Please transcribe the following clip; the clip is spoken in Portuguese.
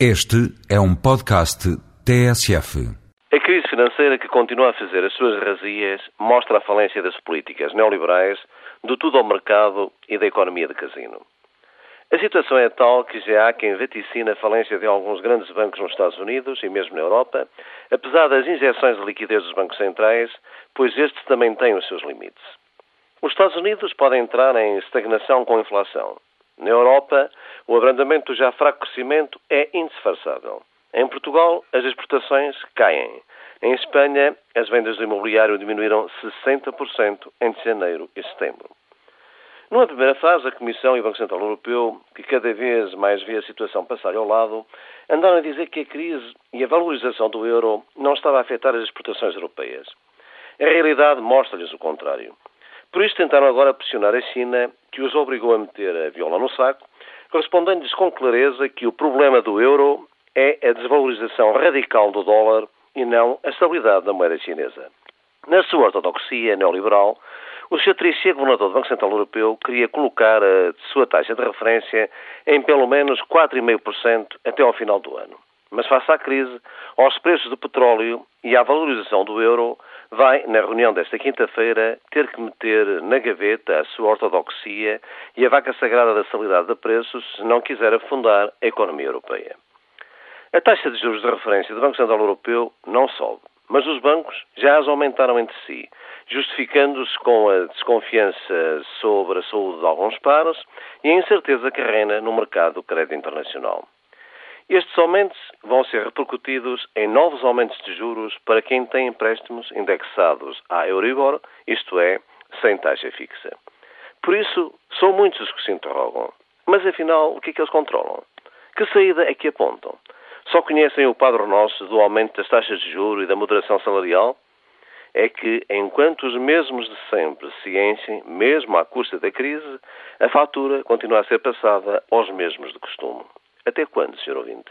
Este é um podcast TSF. A crise financeira que continua a fazer as suas razias mostra a falência das políticas neoliberais, do tudo ao mercado e da economia de casino. A situação é tal que já há quem vaticina a falência de alguns grandes bancos nos Estados Unidos e mesmo na Europa, apesar das injeções de liquidez dos bancos centrais, pois estes também têm os seus limites. Os Estados Unidos podem entrar em estagnação com inflação. Na Europa, o abrandamento do já fraco crescimento é indisfarçável. Em Portugal, as exportações caem. Em Espanha, as vendas do imobiliário diminuíram 60% entre janeiro e setembro. Numa primeira fase, a Comissão e o Banco Central Europeu, que cada vez mais vê a situação passar ao lado, andaram a dizer que a crise e a valorização do euro não estava a afetar as exportações europeias. A realidade mostra-lhes o contrário. Por isso tentaram agora pressionar a China, que os obrigou a meter a viola no saco, respondendo-lhes com clareza que o problema do euro é a desvalorização radical do dólar e não a estabilidade da moeda chinesa. Na sua ortodoxia neoliberal, o Sr. Trichet, governador do Banco Central Europeu, queria colocar a sua taxa de referência em pelo menos 4,5% até ao final do ano. Mas face à crise, aos preços do petróleo e à valorização do euro, vai, na reunião desta quinta-feira, ter que meter na gaveta a sua ortodoxia e a vaca sagrada da estabilidade de preços se não quiser afundar a economia europeia. A taxa de juros de referência do Banco Central Europeu não sobe, mas os bancos já as aumentaram entre si, justificando-se com a desconfiança sobre a saúde de alguns pares e a incerteza que reina no mercado do crédito internacional. Estes aumentos vão ser repercutidos em novos aumentos de juros para quem tem empréstimos indexados à Euribor, isto é, sem taxa fixa. Por isso, são muitos os que se interrogam. Mas afinal, o que é que eles controlam? Que saída é que apontam? Só conhecem o padrão nosso do aumento das taxas de juros e da moderação salarial? É que, enquanto os mesmos de sempre se enchem, mesmo à custa da crise, a fatura continua a ser passada aos mesmos de costume. Até quando, Sr. Ouvinte?